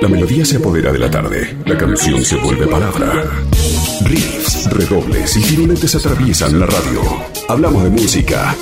La melodía se apodera de la tarde, la canción se vuelve palabra. Riffs, redobles y tironetes atraviesan la radio. Hablamos de música.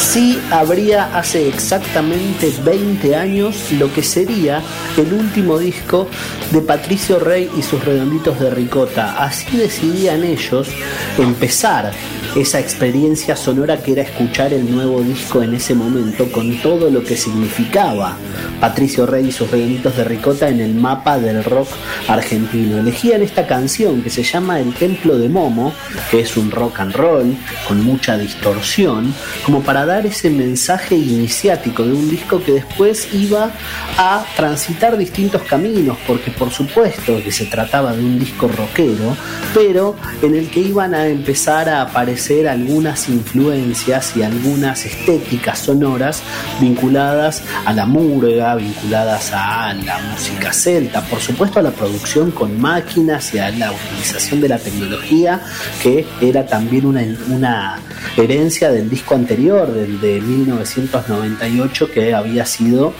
Así habría hace exactamente 20 años lo que sería el último disco de Patricio Rey y sus redonditos de ricota. Así decidían ellos empezar esa experiencia sonora que era escuchar el nuevo disco en ese momento con todo lo que significaba Patricio Rey y sus redonditos de ricota en el mapa del rock argentino. Elegían esta canción que se llama El Templo de Momo, que es un rock and roll con mucha distorsión, como para dar ese mensaje iniciático de un disco que después iba a transitar distintos caminos, porque por supuesto que se trataba de un disco rockero, pero en el que iban a empezar a aparecer algunas influencias y algunas estéticas sonoras vinculadas a la murga, vinculadas a la música celta, por supuesto a la producción con máquinas y a la utilización de la tecnología, que era también una, una herencia del disco anterior, del de 1998, que había sido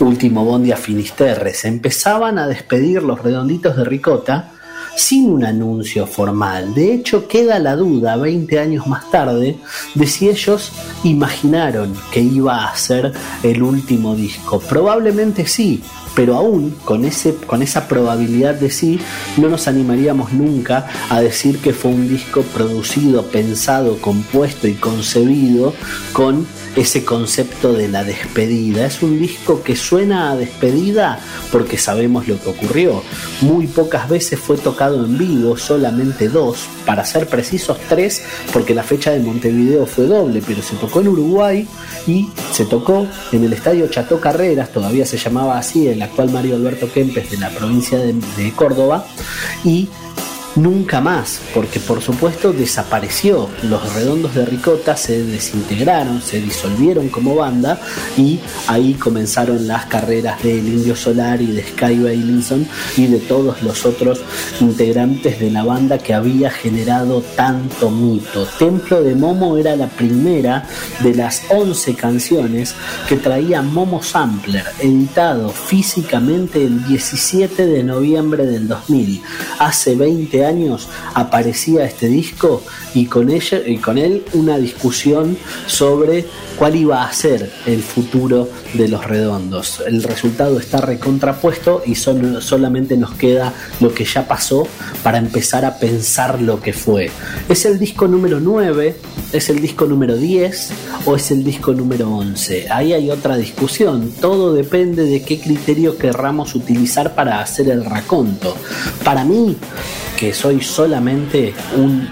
Último Bondi a Finisterre. Se empezaban a despedir los redonditos de ricota sin un anuncio formal. De hecho, queda la duda 20 años más tarde de si ellos imaginaron que iba a ser el último disco. Probablemente sí, pero aún con, ese, con esa probabilidad de sí, no nos animaríamos nunca a decir que fue un disco producido, pensado, compuesto y concebido con ese concepto de la despedida. Es un disco que suena a despedida porque sabemos lo que ocurrió. Muy pocas veces fue tocado en vivo, solamente dos, para ser precisos tres, porque la fecha de Montevideo fue doble, pero se tocó en Uruguay y se tocó en el estadio Chato Carreras, todavía se llamaba así, el actual Mario Alberto Kempes de la provincia de, de Córdoba, y nunca más, porque por supuesto desapareció. Los redondos de Ricota se desintegraron, se disolvieron como banda y ahí comenzaron las carreras del Indio Solar y de Sky Bailinson y de todos los otros integrantes de la banda que había generado tanto mito. Templo de Momo era la primera de las 11 canciones que traía Momo Sampler, editado físicamente el 17 de noviembre del 2000, hace 20 años aparecía este disco y con, ella, y con él una discusión sobre cuál iba a ser el futuro de los redondos. El resultado está recontrapuesto y solamente nos queda lo que ya pasó para empezar a pensar lo que fue. ¿Es el disco número 9? ¿Es el disco número 10? ¿O es el disco número 11? Ahí hay otra discusión. Todo depende de qué criterio querramos utilizar para hacer el raconto. Para mí, que soy solamente un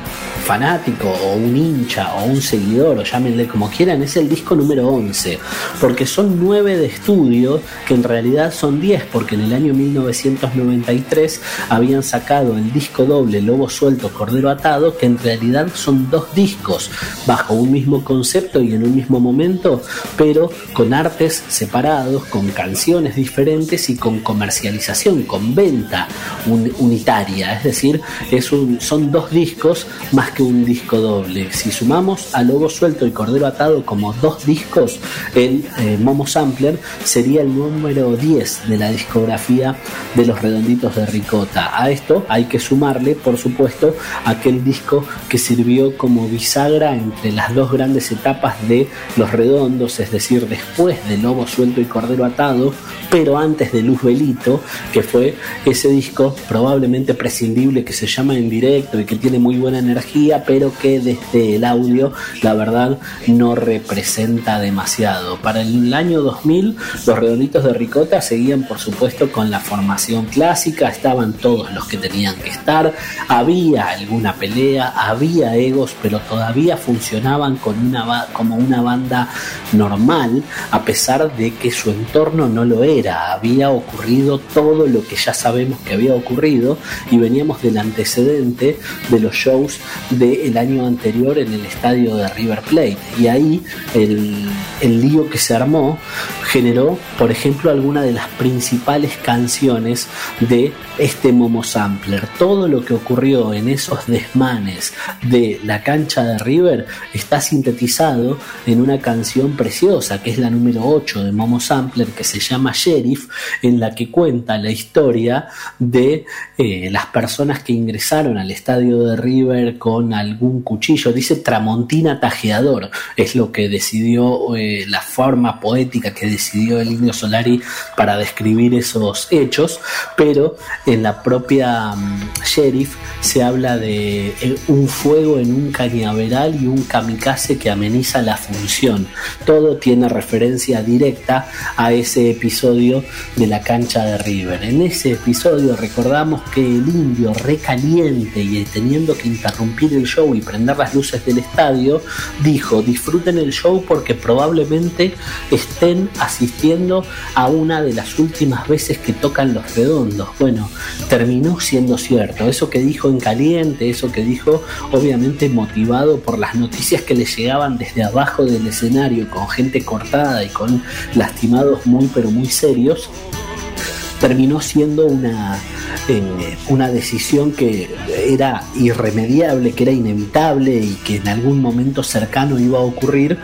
fanático o un hincha o un seguidor o llámenle como quieran, es el disco número 11, porque son 9 de estudio que en realidad son 10, porque en el año 1993 habían sacado el disco doble Lobo Suelto, Cordero Atado, que en realidad son dos discos bajo un mismo concepto y en un mismo momento, pero con artes separados, con canciones diferentes y con comercialización, con venta unitaria, es decir, es un, son dos discos más que un disco doble. Si sumamos a Lobo Suelto y Cordero Atado como dos discos, el eh, Momo Sampler sería el número 10 de la discografía de los redonditos de Ricota. A esto hay que sumarle, por supuesto, aquel disco que sirvió como bisagra entre las dos grandes etapas de los redondos, es decir, después de Lobo Suelto y Cordero Atado, pero antes de Luz Belito, que fue ese disco probablemente prescindible que se llama en directo y que tiene muy buena energía pero que desde el audio, la verdad, no representa demasiado. Para el año 2000, los redonditos de Ricota seguían, por supuesto, con la formación clásica, estaban todos los que tenían que estar, había alguna pelea, había egos, pero todavía funcionaban con una, como una banda normal, a pesar de que su entorno no lo era. Había ocurrido todo lo que ya sabemos que había ocurrido y veníamos del antecedente de los shows del año anterior en el estadio de River Plate. Y ahí el, lío que se armó generó, por ejemplo, alguna de las principales canciones de este Momo Sampler. Todo lo que ocurrió en esos desmanes de la cancha de River está sintetizado en una canción preciosa que es la número 8 de Momo Sampler que se llama Sheriff, en la que cuenta la historia de eh, las personas que ingresaron al estadio de River con algún cuchillo. Dice Tramontina Tajeador, es lo que decidió eh, la forma poética que decidió el Indio Solari para describir esos hechos, pero en la propia mm, Sheriff se habla de un fuego en un cañaveral y un kamikaze que ameniza la función. Todo tiene referencia directa a ese episodio de la cancha de River. En ese episodio recordamos que el indio recaliente y teniendo que interrumpir el show y prender las luces del estadio, dijo disfruten el show porque probablemente estén asistiendo a una de las últimas veces que tocan los redondos. Bueno, terminó siendo cierto. Eso que dijo en caliente, eso que dijo obviamente motivado por las noticias que le llegaban desde abajo del escenario con gente cortada y con lastimados muy pero muy serios, terminó siendo una, eh, una decisión que era irremediable, que era inevitable y que en algún momento cercano iba a ocurrir,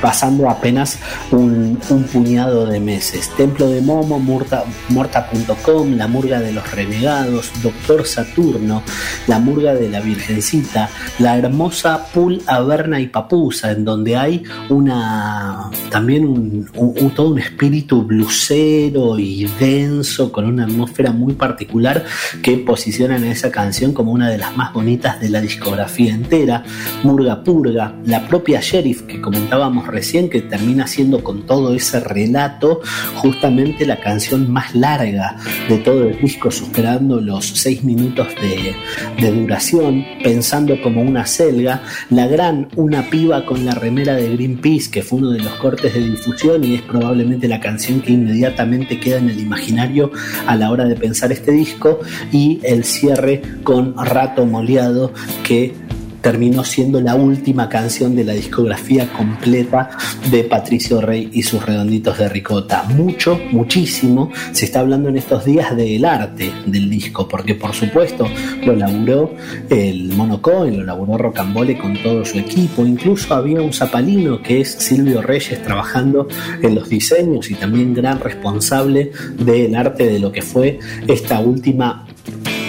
pasando apenas un, puñado de meses. Templo de Momo, Morta.com, La Murga de los Renegados, Doctor Saturno, La Murga de la Virgencita, la hermosa Pool Averna y Papusa, en donde hay una también todo un espíritu blusero y denso, con una atmósfera muy particular que posicionan esa canción como una de las más bonitas de la discografía entera. Murga Purga, la propia Sheriff que comentábamos recién, que termina siendo con todo ese relato justamente la canción más larga de todo el disco, superando los seis minutos de, de duración, pensando como una selga, la gran Una piba con la remera de Greenpeace, que fue uno de los cortes de difusión y es probablemente la canción que inmediatamente queda en el imaginario a la hora de pensar este disco, y el cierre con Rato Moleado, que terminó siendo la última canción de la discografía completa de Patricio Rey y sus redonditos de ricota. Mucho, muchísimo se está hablando en estos días del arte del disco, porque por supuesto lo laburó el Mono lo laburó Rocambole con todo su equipo, incluso había un zapalino que es Silvio Reyes trabajando en los diseños y también gran responsable del arte de lo que fue esta última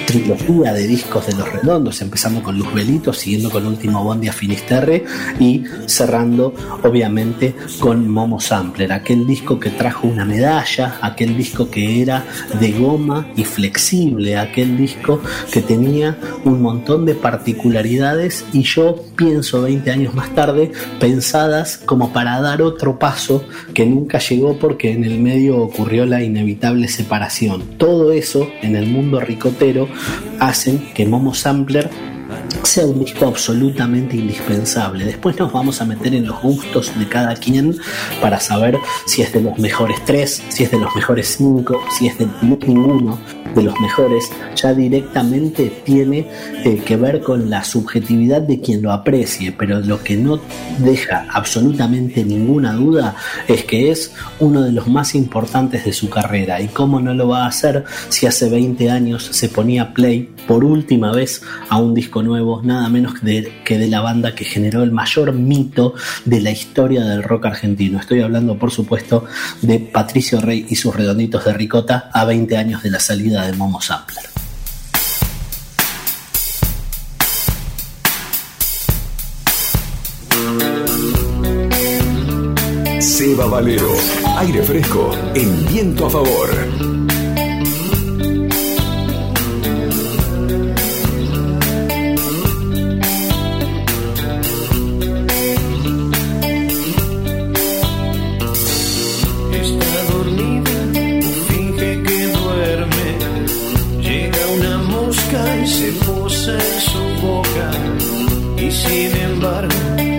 trilogía de discos de Los Redondos, empezando con Luz Belito, siguiendo con Último Bondi a Finisterre y cerrando obviamente con Momo Sampler, aquel disco que trajo una medalla, aquel disco que era de goma y flexible, aquel disco que tenía un montón de particularidades y yo pienso 20 años más tarde pensadas como para dar otro paso que nunca llegó porque en el medio ocurrió la inevitable separación. Todo eso en el mundo ricotero hacen que Momo Sampler sea un disco absolutamente indispensable. Después nos vamos a meter en los gustos de cada quien para saber si es de los mejores tres, si es de los mejores cinco, si es de ninguno de los mejores, ya directamente tiene eh, que ver con la subjetividad de quien lo aprecie, pero lo que no deja absolutamente ninguna duda es que es uno de los más importantes de su carrera. ¿Y cómo no lo va a hacer si hace 20 años se ponía play por última vez a un disco nuevo, nada menos que de la banda que generó el mayor mito de la historia del rock argentino? Estoy hablando, por supuesto, de Patricio Rey y sus redonditos de ricota a 20 años de la salida de Momo Sampler. Seba Valero, aire fresco, en viento a favor. puse en su boca y sin embargo